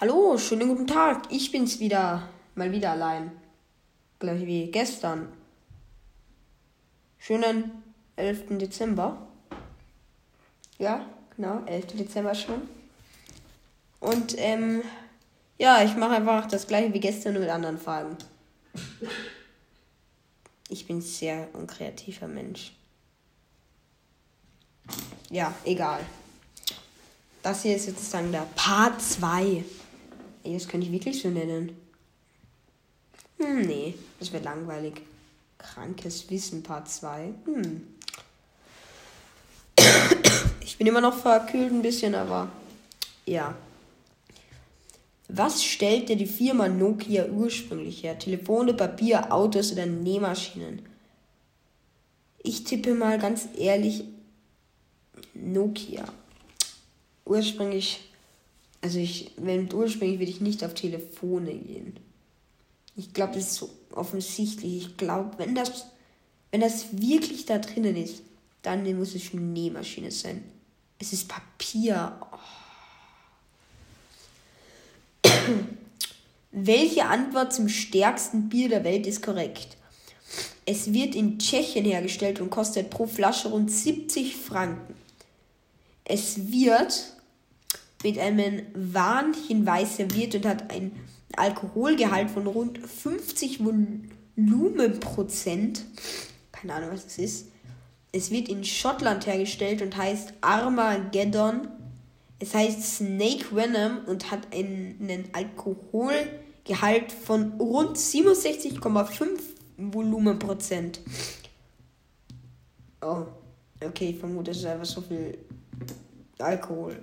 Hallo, schönen guten Tag. Ich bin's wieder. Mal wieder allein. Gleich wie gestern. Schönen 11. Dezember. Ja, genau, 11. Dezember schon. Und, ähm, ja, ich mache einfach das gleiche wie gestern nur mit anderen Farben. Ich bin sehr unkreativer Mensch. Ja, egal. Das hier ist sozusagen der Part 2. Ey, das könnte ich wirklich so nennen. Hm, nee, das wird langweilig. Krankes Wissen Part 2. Hm. Ich bin immer noch verkühlt ein bisschen, aber ja. Was stellte die Firma Nokia ursprünglich her? Telefone, Papier, Autos oder Nähmaschinen? Ich tippe mal ganz ehrlich Nokia. Ursprünglich, also ich, wenn ursprünglich würde ich nicht auf Telefone gehen. Ich glaube, das ist so offensichtlich. Ich glaube, wenn das, wenn das wirklich da drinnen ist, dann muss es eine Nähmaschine sein. Es ist Papier. Oh. Welche Antwort zum stärksten Bier der Welt ist korrekt? Es wird in Tschechien hergestellt und kostet pro Flasche rund 70 Franken. Es wird mit einem Warnhinweis serviert und hat einen Alkoholgehalt von rund 50 Volumenprozent. Keine Ahnung, was das ist. Es wird in Schottland hergestellt und heißt Armageddon. Es heißt Snake Venom und hat einen Alkoholgehalt von rund 67,5 Volumenprozent. Oh, okay, ich vermute, es ist einfach so viel Alkohol.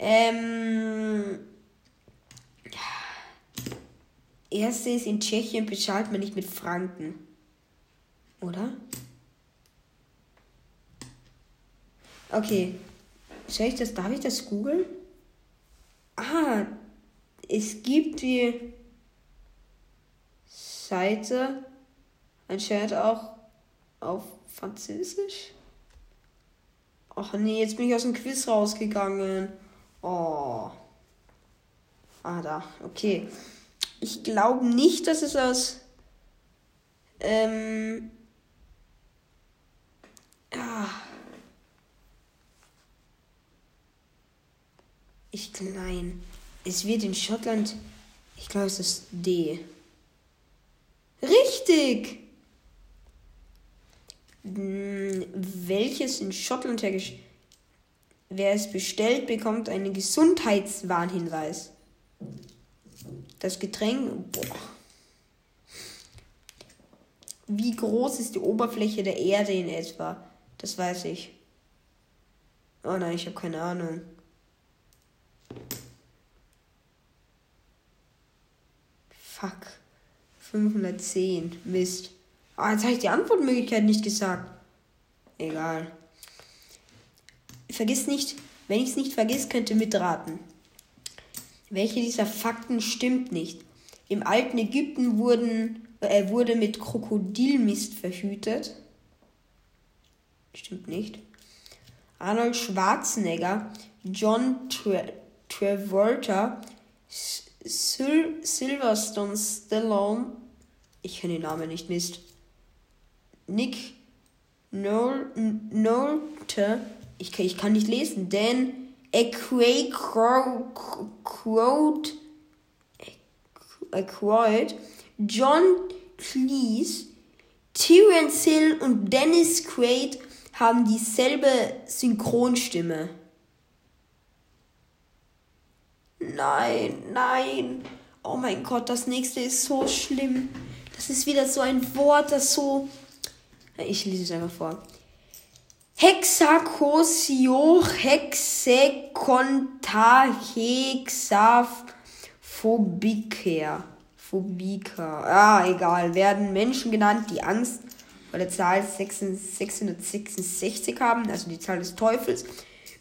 Ähm. Erste ist in Tschechien bezahlt man nicht mit Franken. Oder? Okay. Soll ich das, darf ich das googeln? Ah, es gibt die Seite anscheinend auch auf Französisch. Ach nee, jetzt bin ich aus dem Quiz rausgegangen. Oh. Ah, da. Okay. Ich glaube nicht, dass es aus. Ähm. Ah. Ich klein. Es wird in Schottland. Ich glaube, es ist D. Richtig! Hm, welches in Schottland hergestellt. Wer es bestellt, bekommt einen Gesundheitswarnhinweis. Das Getränk. Boah. Wie groß ist die Oberfläche der Erde in etwa? Das weiß ich. Oh nein, ich habe keine Ahnung. Fuck. 510. Mist. Ah, jetzt habe ich die Antwortmöglichkeit nicht gesagt. Egal. Vergiss nicht, wenn ich es nicht vergiss, könnt ihr mitraten. Welche dieser Fakten stimmt nicht? Im alten Ägypten wurden, äh, wurde mit Krokodilmist verhütet. Stimmt nicht. Arnold Schwarzenegger, John Tra Travolta, Sil Silverstone Stallone, ich kenne den Namen nicht, Mist. Nick Nolte, ich, ich kann nicht lesen, Dan Aykroyd, Aykroyd, John Cleese, Terence Hill und Dennis Quaid haben dieselbe Synchronstimme. Nein, nein. Oh mein Gott, das nächste ist so schlimm. Das ist wieder so ein Wort, das so ich lese es einfach vor. Hexakosio hexekontahexaphobiker. Phobika. Ah, egal. Werden Menschen genannt, die Angst vor der Zahl 666 haben, also die Zahl des Teufels.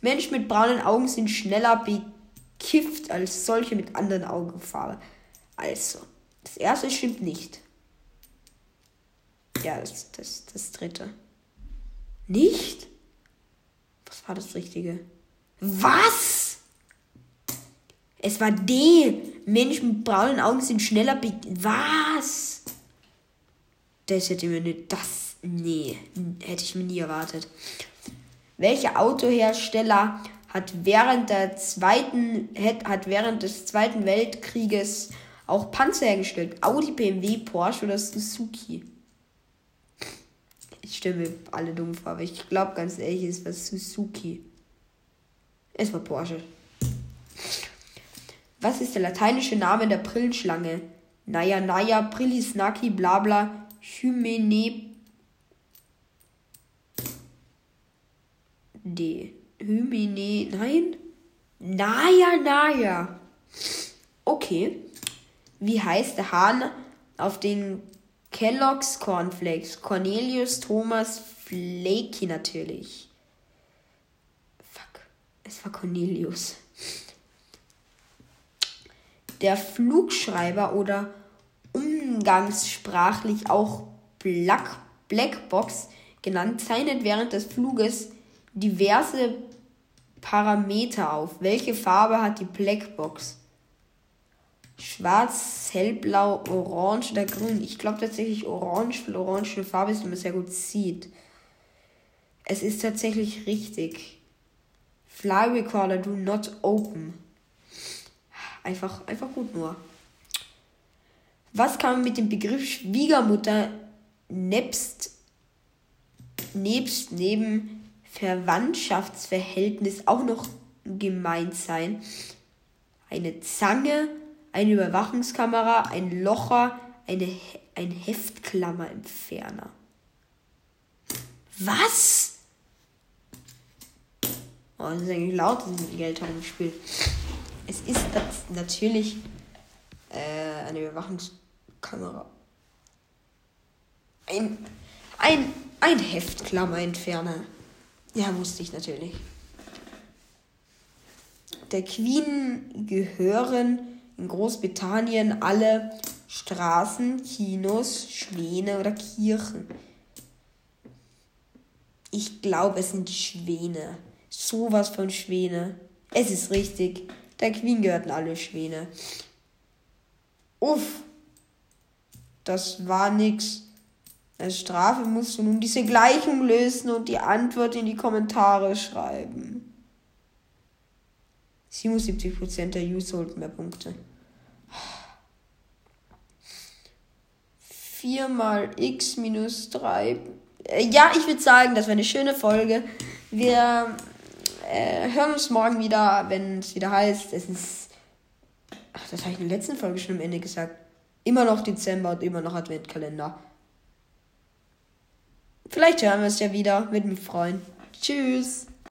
Menschen mit braunen Augen sind schneller bekifft als solche mit anderen Augenfarbe. Also, das erste stimmt nicht. Ja, das, das, das dritte. Nicht? War das Richtige? Was? Es war D. Menschen mit braunen Augen sind schneller. Was? Das hätte mir nicht. Das. Nee. Hätte ich mir nie erwartet. Welcher Autohersteller hat während der zweiten hat während des Zweiten Weltkrieges auch Panzer hergestellt? Audi, BMW, Porsche oder Suzuki? Ich mir alle dumm vor, aber ich glaube ganz ehrlich, es war Suzuki. Es war Porsche. Was ist der lateinische Name der Brillenschlange? Naja, naja, Brillisnaki, blabla, Hymene. D. Hymene. Nein? Naja, naja. Okay. Wie heißt der Hahn auf den Kellogg's Cornflakes? Cornelius Thomas Flakey natürlich. Fuck. Es war Cornelius. Der Flugschreiber oder umgangssprachlich auch Black, Blackbox genannt, zeichnet während des Fluges diverse Parameter auf. Welche Farbe hat die Blackbox? Schwarz, hellblau, orange oder grün? Ich glaube tatsächlich orange, weil orange eine Farbe ist, die man sehr gut sieht. Es ist tatsächlich richtig. Fly Recorder do not open. Einfach, einfach gut nur. Was kann man mit dem Begriff Schwiegermutter nebst, nebst neben Verwandtschaftsverhältnis auch noch gemeint sein? Eine Zange, eine Überwachungskamera, ein Locher, eine, ein Heftklammerentferner. Was? Oh, das ist eigentlich laut, dass ich mit Geld im Spiel. Es ist natürlich äh, eine Überwachungskamera. Ein, ein, ein Heftklammerentferner. Ja, wusste ich natürlich. Der Queen gehören in Großbritannien alle Straßen, Kinos, Schwäne oder Kirchen. Ich glaube, es sind Schwäne. Sowas von Schwäne. Es ist richtig. Der Queen gehörten alle Schwäne. Uff. Das war nix. Als Strafe musst du nun diese Gleichung lösen und die Antwort in die Kommentare schreiben. 77% der Use holten mehr Punkte. 4 mal x minus 3. Äh, ja, ich würde sagen, das war eine schöne Folge. Wir äh, hören uns morgen wieder, wenn es wieder heißt, es ist. Ach, das habe ich in der letzten Folge schon am Ende gesagt. Immer noch Dezember und immer noch Adventkalender. Vielleicht hören wir es ja wieder. Würde mich freuen. Tschüss.